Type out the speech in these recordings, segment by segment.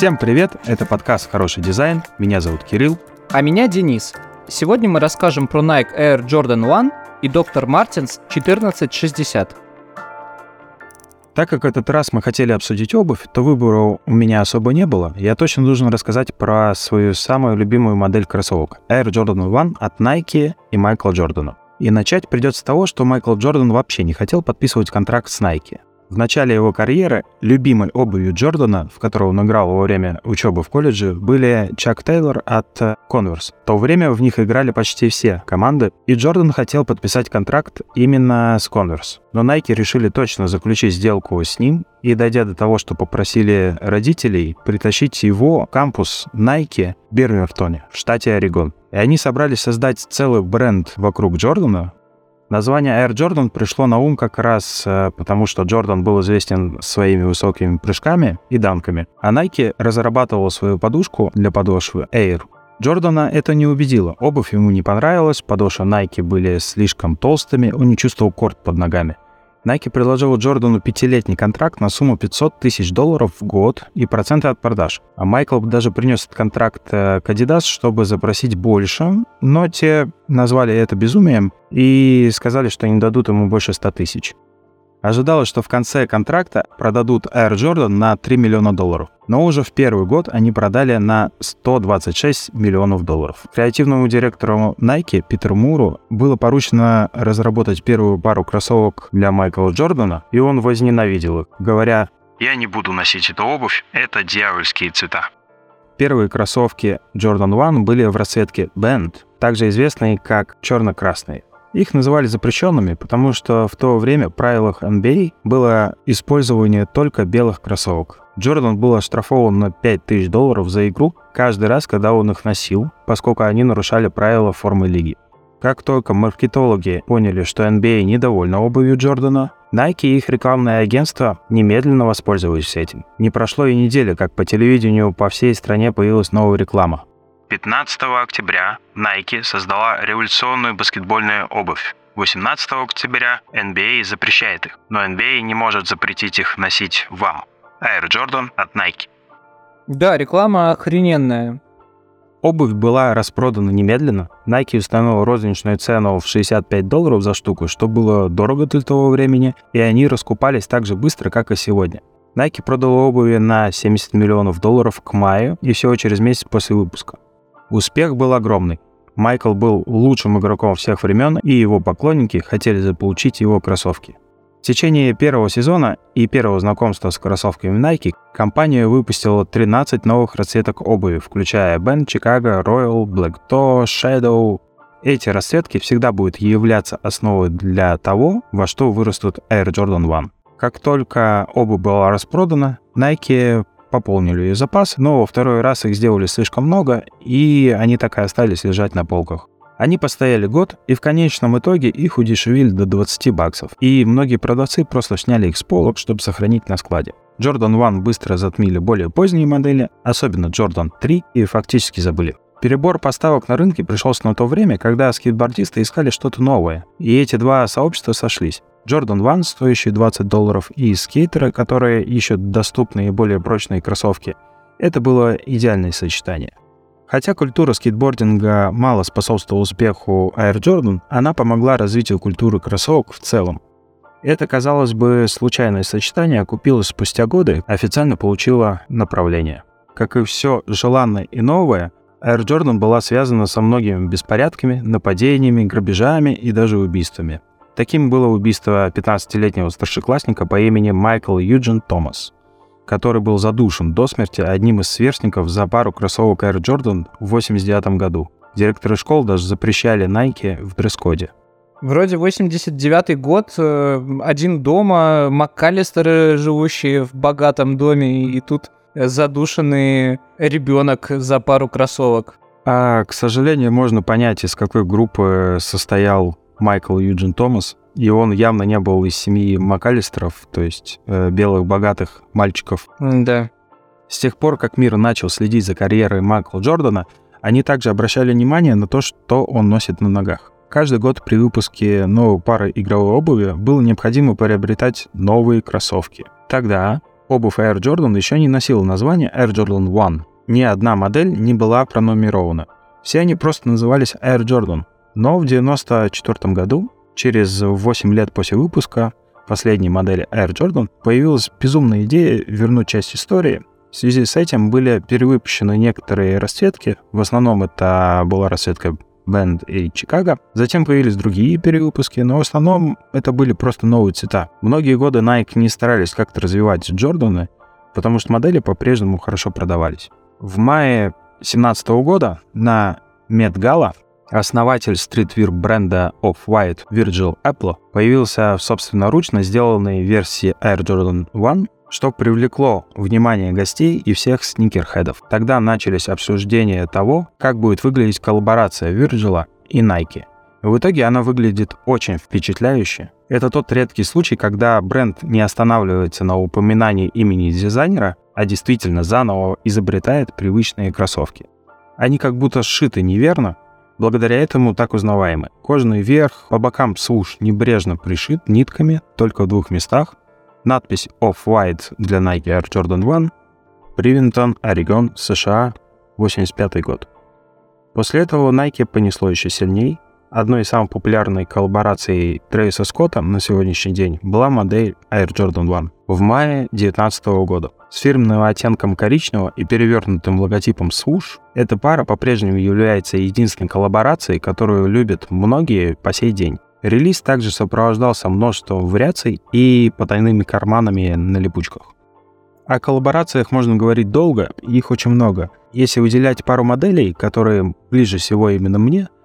Всем привет, это подкаст «Хороший дизайн», меня зовут Кирилл. А меня Денис. Сегодня мы расскажем про Nike Air Jordan 1 и Dr. Martens 1460. Так как этот раз мы хотели обсудить обувь, то выбора у меня особо не было. Я точно должен рассказать про свою самую любимую модель кроссовок Air Jordan 1 от Nike и Майкла Джордана. И начать придется с того, что Майкл Джордан вообще не хотел подписывать контракт с Nike. В начале его карьеры любимой обувью Джордана, в которой он играл во время учебы в колледже, были Чак Тейлор от э, Converse. В то время в них играли почти все команды, и Джордан хотел подписать контракт именно с Converse. Но Nike решили точно заключить сделку с ним, и дойдя до того, что попросили родителей притащить его кампус Nike в Бирмертоне, в штате Орегон. И они собрались создать целый бренд вокруг Джордана, Название Air Jordan пришло на ум как раз э, потому, что Джордан был известен своими высокими прыжками и данками, а Nike разрабатывал свою подушку для подошвы Air. Джордана это не убедило, обувь ему не понравилась, подошвы Nike были слишком толстыми, он не чувствовал корт под ногами. Nike предложил Джордану пятилетний контракт на сумму 500 тысяч долларов в год и проценты от продаж. А Майкл даже принес этот контракт э, к Adidas, чтобы запросить больше, но те назвали это безумием и сказали, что не дадут ему больше 100 тысяч. Ожидалось, что в конце контракта продадут Air Jordan на 3 миллиона долларов. Но уже в первый год они продали на 126 миллионов долларов. Креативному директору Nike Питеру Муру было поручено разработать первую пару кроссовок для Майкла Джордана, и он возненавидел их, говоря «Я не буду носить эту обувь, это дьявольские цвета». Первые кроссовки Jordan 1 были в расцветке Band, также известные как черно-красные. Их называли запрещенными, потому что в то время в правилах NBA было использование только белых кроссовок. Джордан был оштрафован на 5000 долларов за игру каждый раз, когда он их носил, поскольку они нарушали правила формы лиги. Как только маркетологи поняли, что NBA недовольна обувью Джордана, Nike и их рекламное агентство немедленно воспользовались этим. Не прошло и недели, как по телевидению по всей стране появилась новая реклама. 15 октября Nike создала революционную баскетбольную обувь. 18 октября NBA запрещает их, но NBA не может запретить их носить вам. Air Jordan от Nike. Да, реклама охрененная. Обувь была распродана немедленно. Nike установил розничную цену в 65 долларов за штуку, что было дорого для того времени, и они раскупались так же быстро, как и сегодня. Nike продала обуви на 70 миллионов долларов к маю и всего через месяц после выпуска. Успех был огромный. Майкл был лучшим игроком всех времен, и его поклонники хотели заполучить его кроссовки. В течение первого сезона и первого знакомства с кроссовками Nike компания выпустила 13 новых расцветок обуви, включая Bend, Chicago, Royal, Black Toe, Shadow. Эти расцветки всегда будут являться основой для того, во что вырастут Air Jordan 1. Как только обувь была распродана, Nike пополнили ее запас, но во второй раз их сделали слишком много, и они так и остались лежать на полках. Они постояли год, и в конечном итоге их удешевили до 20 баксов. И многие продавцы просто сняли их с полок, чтобы сохранить на складе. Jordan 1 быстро затмили более поздние модели, особенно Jordan 3, и фактически забыли. Перебор поставок на рынке пришелся на то время, когда скейтбордисты искали что-то новое, и эти два сообщества сошлись. Jordan 1, стоящий 20 долларов, и скейтеры, которые ищут доступные и более прочные кроссовки. Это было идеальное сочетание. Хотя культура скейтбординга мало способствовала успеху Air Jordan, она помогла развитию культуры кроссовок в целом. Это, казалось бы, случайное сочетание окупилось спустя годы, официально получило направление. Как и все желанное и новое, Air Jordan была связана со многими беспорядками, нападениями, грабежами и даже убийствами. Таким было убийство 15-летнего старшеклассника по имени Майкл Юджин Томас, который был задушен до смерти одним из сверстников за пару кроссовок Air Jordan в 89 году. Директоры школ даже запрещали Nike в дресс-коде. Вроде 89-й год, э, один дома, МакКаллистеры, живущие в богатом доме, и тут задушенный ребенок за пару кроссовок. А, к сожалению, можно понять, из какой группы состоял Майкл Юджин Томас, и он явно не был из семьи МакАлистеров, то есть э, белых богатых мальчиков. Да. С тех пор, как мир начал следить за карьерой Майкла Джордана, они также обращали внимание на то, что он носит на ногах. Каждый год при выпуске новой пары игровой обуви было необходимо приобретать новые кроссовки. Тогда обувь Air Jordan еще не носила название Air Jordan One. Ни одна модель не была пронумерована. Все они просто назывались Air Jordan. Но в 1994 году, через 8 лет после выпуска последней модели Air Jordan, появилась безумная идея вернуть часть истории. В связи с этим были перевыпущены некоторые расцветки. В основном это была расцветка Bend и Чикаgo. Затем появились другие перевыпуски, но в основном это были просто новые цвета. Многие годы Nike не старались как-то развивать Джорданы, потому что модели по-прежнему хорошо продавались. В мае 2017 года на Gala основатель стритвир бренда Off-White Virgil Abloh появился в собственноручно сделанной версии Air Jordan 1, что привлекло внимание гостей и всех сникерхедов. Тогда начались обсуждения того, как будет выглядеть коллаборация Virgil и Nike. В итоге она выглядит очень впечатляюще. Это тот редкий случай, когда бренд не останавливается на упоминании имени дизайнера, а действительно заново изобретает привычные кроссовки. Они как будто сшиты неверно, Благодаря этому так узнаваемы. Кожаный верх, по бокам свуш небрежно пришит нитками только в двух местах. Надпись Off-White для Nike Air Jordan 1. Привинтон, Орегон, США, 85 год. После этого Nike понесло еще сильней – Одной из самых популярных коллабораций Трэвиса Скотта на сегодняшний день была модель Air Jordan 1 в мае 2019 года. С фирменным оттенком коричневого и перевернутым логотипом Swoosh, эта пара по-прежнему является единственной коллаборацией, которую любят многие по сей день. Релиз также сопровождался множеством вариаций и потайными карманами на липучках. О коллаборациях можно говорить долго, их очень много. Если выделять пару моделей, которые ближе всего именно мне –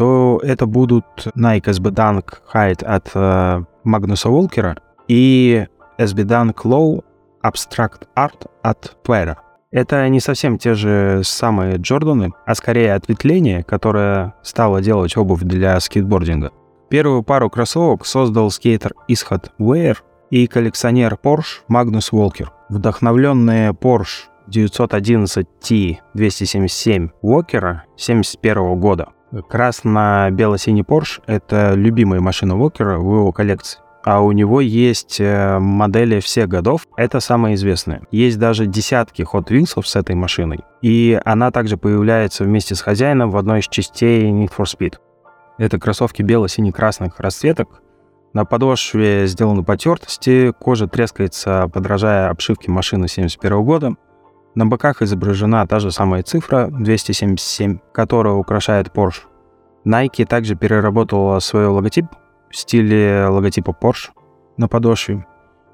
то это будут Nike SB Dunk Height от э, Магнуса Волкера и SB Dunk Low Abstract Art от Pera. Это не совсем те же самые Джорданы, а скорее ответвление, которое стало делать обувь для скейтбординга. Первую пару кроссовок создал скейтер Исхат Уэйр и коллекционер Porsche Магнус Волкер. Вдохновленные Porsche 911 T277 Уокера 1971 года Красно-бело-синий Porsche — это любимая машина Уокера в его коллекции. А у него есть э, модели всех годов. Это самое известное. Есть даже десятки Hot Wheels с этой машиной. И она также появляется вместе с хозяином в одной из частей Need for Speed. Это кроссовки бело-сине-красных расцветок. На подошве сделаны потертости, кожа трескается, подражая обшивке машины 71 года. На боках изображена та же самая цифра 277, которая украшает Porsche. Nike также переработала свой логотип в стиле логотипа Porsche на подошве.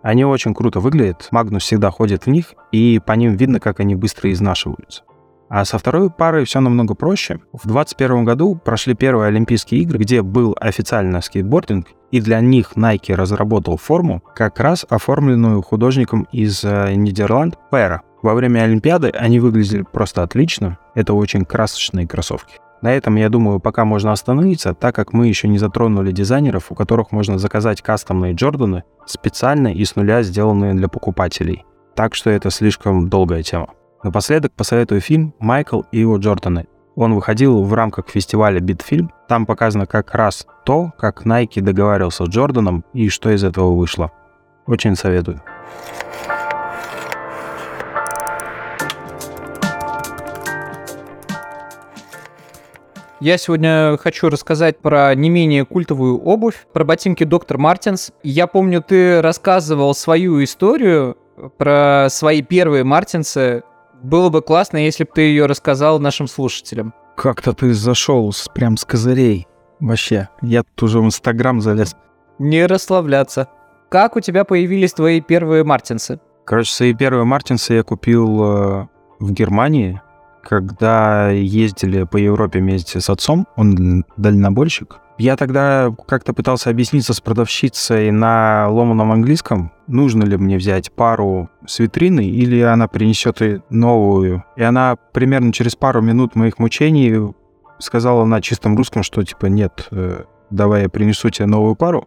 Они очень круто выглядят, Магнус всегда ходит в них, и по ним видно, как они быстро изнашиваются. А со второй парой все намного проще. В 2021 году прошли первые Олимпийские игры, где был официально скейтбординг, и для них Nike разработал форму, как раз оформленную художником из э, Нидерланд Пера. Во время Олимпиады они выглядели просто отлично. Это очень красочные кроссовки. На этом, я думаю, пока можно остановиться, так как мы еще не затронули дизайнеров, у которых можно заказать кастомные Джорданы, специально и с нуля сделанные для покупателей. Так что это слишком долгая тема. Напоследок посоветую фильм «Майкл и его Джорданы». Он выходил в рамках фестиваля «Битфильм». Там показано как раз то, как Nike договаривался с Джорданом и что из этого вышло. Очень советую. Я сегодня хочу рассказать про не менее культовую обувь, про ботинки Доктор Мартинс. Я помню, ты рассказывал свою историю про свои первые Мартинсы. Было бы классно, если бы ты ее рассказал нашим слушателям. Как-то ты зашел с, прям с козырей. Вообще, я тут уже в Инстаграм залез. Не расслабляться. Как у тебя появились твои первые Мартинсы? Короче, свои первые Мартинсы я купил э, в Германии когда ездили по Европе вместе с отцом, он дальнобойщик, я тогда как-то пытался объясниться с продавщицей на ломаном английском, нужно ли мне взять пару с витрины или она принесет и новую. И она примерно через пару минут моих мучений сказала на чистом русском, что типа нет, э, давай я принесу тебе новую пару.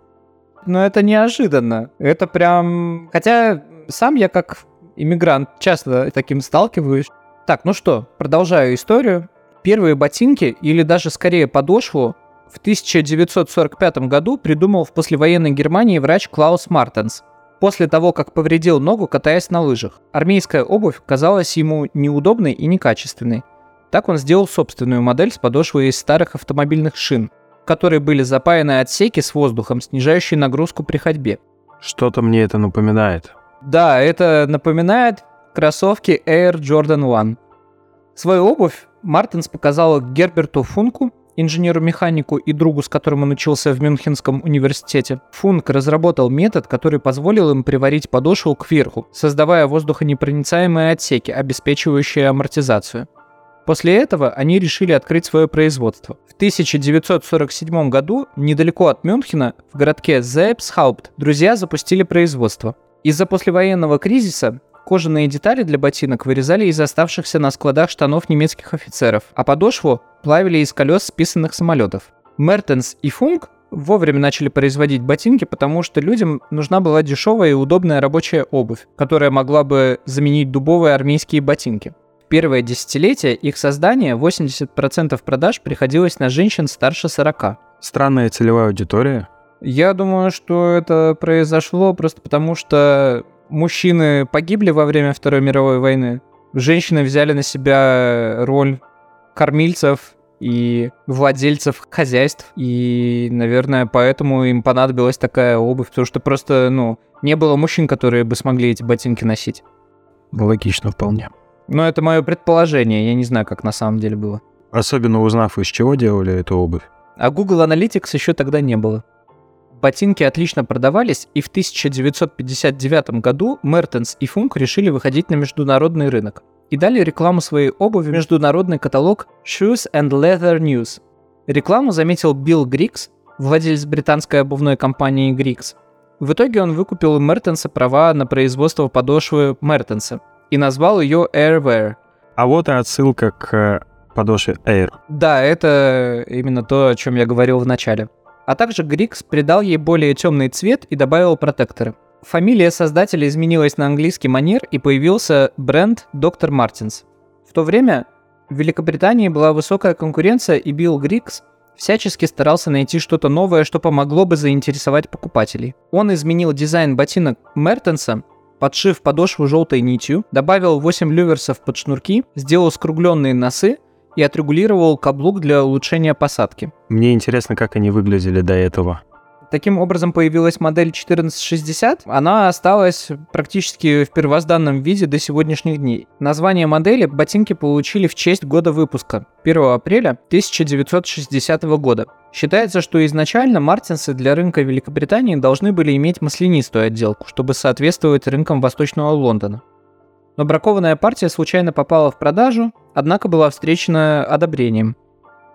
Но это неожиданно. Это прям... Хотя сам я как иммигрант часто таким сталкиваюсь. Так, ну что, продолжаю историю. Первые ботинки, или даже скорее подошву, в 1945 году придумал в послевоенной Германии врач Клаус Мартенс. после того, как повредил ногу, катаясь на лыжах. Армейская обувь казалась ему неудобной и некачественной. Так он сделал собственную модель с подошвой из старых автомобильных шин, в которые были запаяны отсеки с воздухом, снижающие нагрузку при ходьбе. Что-то мне это напоминает. Да, это напоминает кроссовки Air Jordan 1. Свою обувь Мартинс показала Герберту Функу, инженеру-механику и другу, с которым он учился в Мюнхенском университете. Функ разработал метод, который позволил им приварить подошву кверху, создавая воздухонепроницаемые отсеки, обеспечивающие амортизацию. После этого они решили открыть свое производство. В 1947 году, недалеко от Мюнхена, в городке Зейпсхаупт, друзья запустили производство. Из-за послевоенного кризиса Кожаные детали для ботинок вырезали из оставшихся на складах штанов немецких офицеров, а подошву плавили из колес списанных самолетов. Мертенс и Функ вовремя начали производить ботинки, потому что людям нужна была дешевая и удобная рабочая обувь, которая могла бы заменить дубовые армейские ботинки. В первое десятилетие их создания 80% продаж приходилось на женщин старше 40. Странная целевая аудитория. Я думаю, что это произошло просто потому, что мужчины погибли во время Второй мировой войны. Женщины взяли на себя роль кормильцев и владельцев хозяйств. И, наверное, поэтому им понадобилась такая обувь, потому что просто, ну, не было мужчин, которые бы смогли эти ботинки носить. Логично вполне. Но это мое предположение, я не знаю, как на самом деле было. Особенно узнав, из чего делали эту обувь. А Google Analytics еще тогда не было. Ботинки отлично продавались, и в 1959 году Мертенс и Функ решили выходить на международный рынок и дали рекламу своей обуви в международный каталог Shoes and Leather News. Рекламу заметил Билл Грикс, владелец британской обувной компании Грикс. В итоге он выкупил у Мертенса права на производство подошвы Мертенса и назвал ее Airwear. А вот и отсылка к подошве Air. Да, это именно то, о чем я говорил в начале а также Грикс придал ей более темный цвет и добавил протекторы. Фамилия создателя изменилась на английский манер и появился бренд Доктор Мартинс. В то время в Великобритании была высокая конкуренция, и Билл Грикс всячески старался найти что-то новое, что помогло бы заинтересовать покупателей. Он изменил дизайн ботинок Мертенса, подшив подошву желтой нитью, добавил 8 люверсов под шнурки, сделал скругленные носы и отрегулировал каблук для улучшения посадки. Мне интересно, как они выглядели до этого. Таким образом появилась модель 1460. Она осталась практически в первозданном виде до сегодняшних дней. Название модели ботинки получили в честь года выпуска 1 апреля 1960 года. Считается, что изначально мартинсы для рынка Великобритании должны были иметь маслянистую отделку, чтобы соответствовать рынкам Восточного Лондона но бракованная партия случайно попала в продажу, однако была встречена одобрением.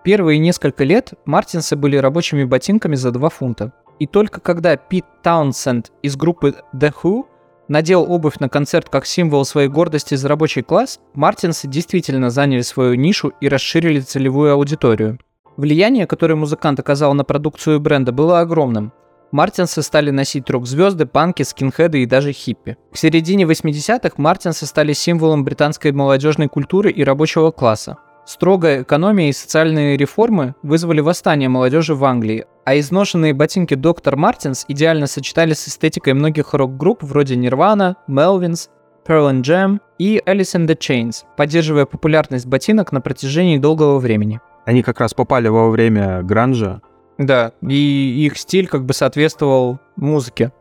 Первые несколько лет Мартинсы были рабочими ботинками за 2 фунта. И только когда Пит Таунсенд из группы The Who надел обувь на концерт как символ своей гордости за рабочий класс, Мартинсы действительно заняли свою нишу и расширили целевую аудиторию. Влияние, которое музыкант оказал на продукцию бренда, было огромным – Мартинсы стали носить рок-звезды, панки, скинхеды и даже хиппи. К середине 80-х мартинсы стали символом британской молодежной культуры и рабочего класса. Строгая экономия и социальные реформы вызвали восстание молодежи в Англии, а изношенные ботинки Доктор Мартинс идеально сочетались с эстетикой многих рок-групп вроде Nirvana, Melvins, Pearl and Jam и Alice in the Chains, поддерживая популярность ботинок на протяжении долгого времени. Они как раз попали во время гранжа, да, и их стиль как бы соответствовал музыке.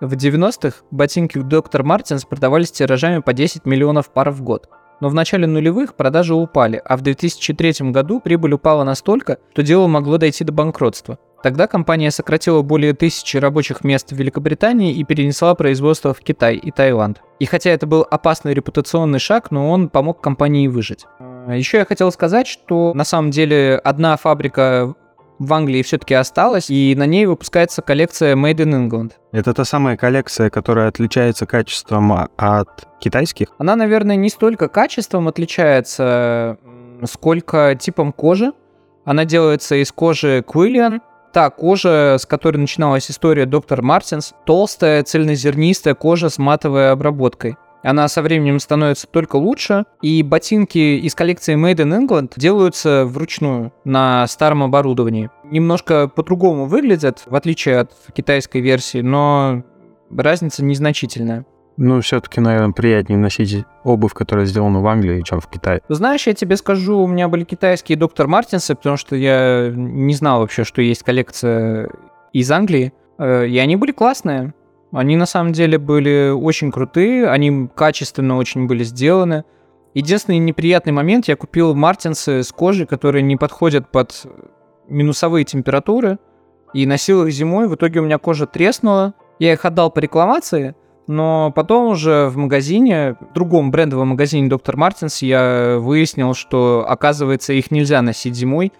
В 90-х ботинки Доктор Мартинс продавались тиражами по 10 миллионов пар в год. Но в начале нулевых продажи упали, а в 2003 году прибыль упала настолько, что дело могло дойти до банкротства. Тогда компания сократила более тысячи рабочих мест в Великобритании и перенесла производство в Китай и Таиланд. И хотя это был опасный репутационный шаг, но он помог компании выжить. Еще я хотел сказать, что на самом деле одна фабрика в Англии все-таки осталась, и на ней выпускается коллекция Made in England. Это та самая коллекция, которая отличается качеством от китайских? Она, наверное, не столько качеством отличается, сколько типом кожи. Она делается из кожи Quillian, та кожа, с которой начиналась история доктор Мартинс, толстая, цельнозернистая кожа с матовой обработкой. Она со временем становится только лучше, и ботинки из коллекции Made in England делаются вручную на старом оборудовании. Немножко по-другому выглядят, в отличие от китайской версии, но разница незначительная. Ну, все-таки, наверное, приятнее носить обувь, которая сделана в Англии, чем в Китае. Знаешь, я тебе скажу, у меня были китайские доктор Мартинсы, потому что я не знал вообще, что есть коллекция из Англии. Э, и они были классные. Они на самом деле были очень крутые, они качественно очень были сделаны. Единственный неприятный момент, я купил мартинсы с кожей, которые не подходят под минусовые температуры, и носил их зимой. В итоге у меня кожа треснула. Я их отдал по рекламации, но потом уже в магазине, в другом брендовом магазине Доктор Мартинс, я выяснил, что, оказывается, их нельзя носить зимой,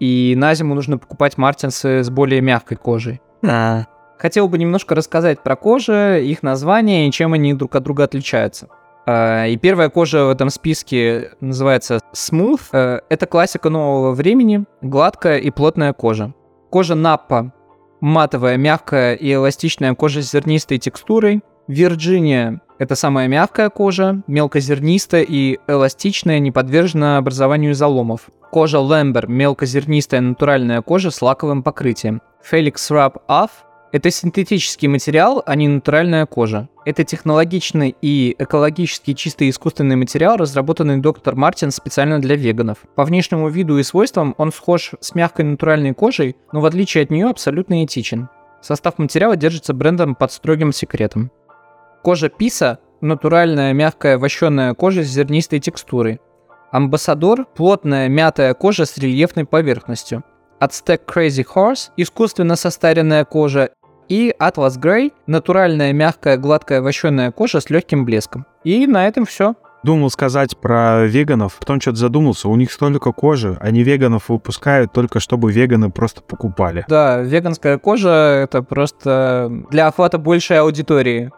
и на зиму нужно покупать Мартинсы с более мягкой кожей. А. Хотел бы немножко рассказать про кожи, их названия и чем они друг от друга отличаются. А, и первая кожа в этом списке называется Smooth. Э, это классика нового времени, гладкая и плотная кожа. Кожа Наппа матовая, мягкая и эластичная кожа с зернистой текстурой. Вирджиния – это самая мягкая кожа, мелкозернистая и эластичная, не подвержена образованию заломов. Кожа Лэмбер – мелкозернистая натуральная кожа с лаковым покрытием. Felix Rub Off это синтетический материал, а не натуральная кожа. Это технологичный и экологически чистый искусственный материал, разработанный доктор Мартин специально для веганов. По внешнему виду и свойствам он схож с мягкой натуральной кожей, но в отличие от нее абсолютно этичен. Состав материала держится брендом под строгим секретом. Кожа Писа – натуральная мягкая вощеная кожа с зернистой текстурой. Амбассадор – плотная мятая кожа с рельефной поверхностью. Aztec Crazy Horse – искусственно состаренная кожа и Atlas Grey – натуральная мягкая гладкая вощеная кожа с легким блеском. И на этом все. Думал сказать про веганов, потом что-то задумался. У них столько кожи, они веганов выпускают только чтобы веганы просто покупали. Да, веганская кожа — это просто для охвата большей аудитории.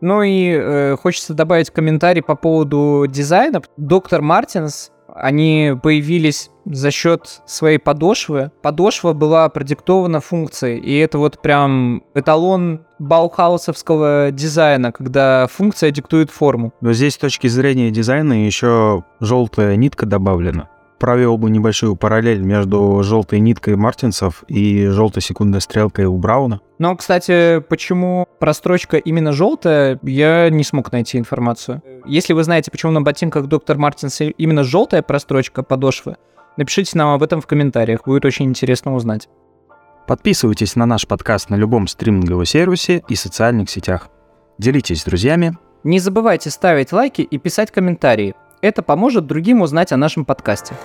Ну и э, хочется добавить комментарий по поводу дизайна. Доктор Мартинс они появились за счет своей подошвы. Подошва была продиктована функцией, и это вот прям эталон баухаусовского дизайна, когда функция диктует форму. Но здесь с точки зрения дизайна еще желтая нитка добавлена провел бы небольшую параллель между желтой ниткой Мартинсов и желтой секундной стрелкой у Брауна. Но, кстати, почему прострочка именно желтая, я не смог найти информацию. Если вы знаете, почему на ботинках доктор Мартинс именно желтая прострочка подошвы, напишите нам об этом в комментариях, будет очень интересно узнать. Подписывайтесь на наш подкаст на любом стриминговом сервисе и социальных сетях. Делитесь с друзьями. Не забывайте ставить лайки и писать комментарии. Это поможет другим узнать о нашем подкасте.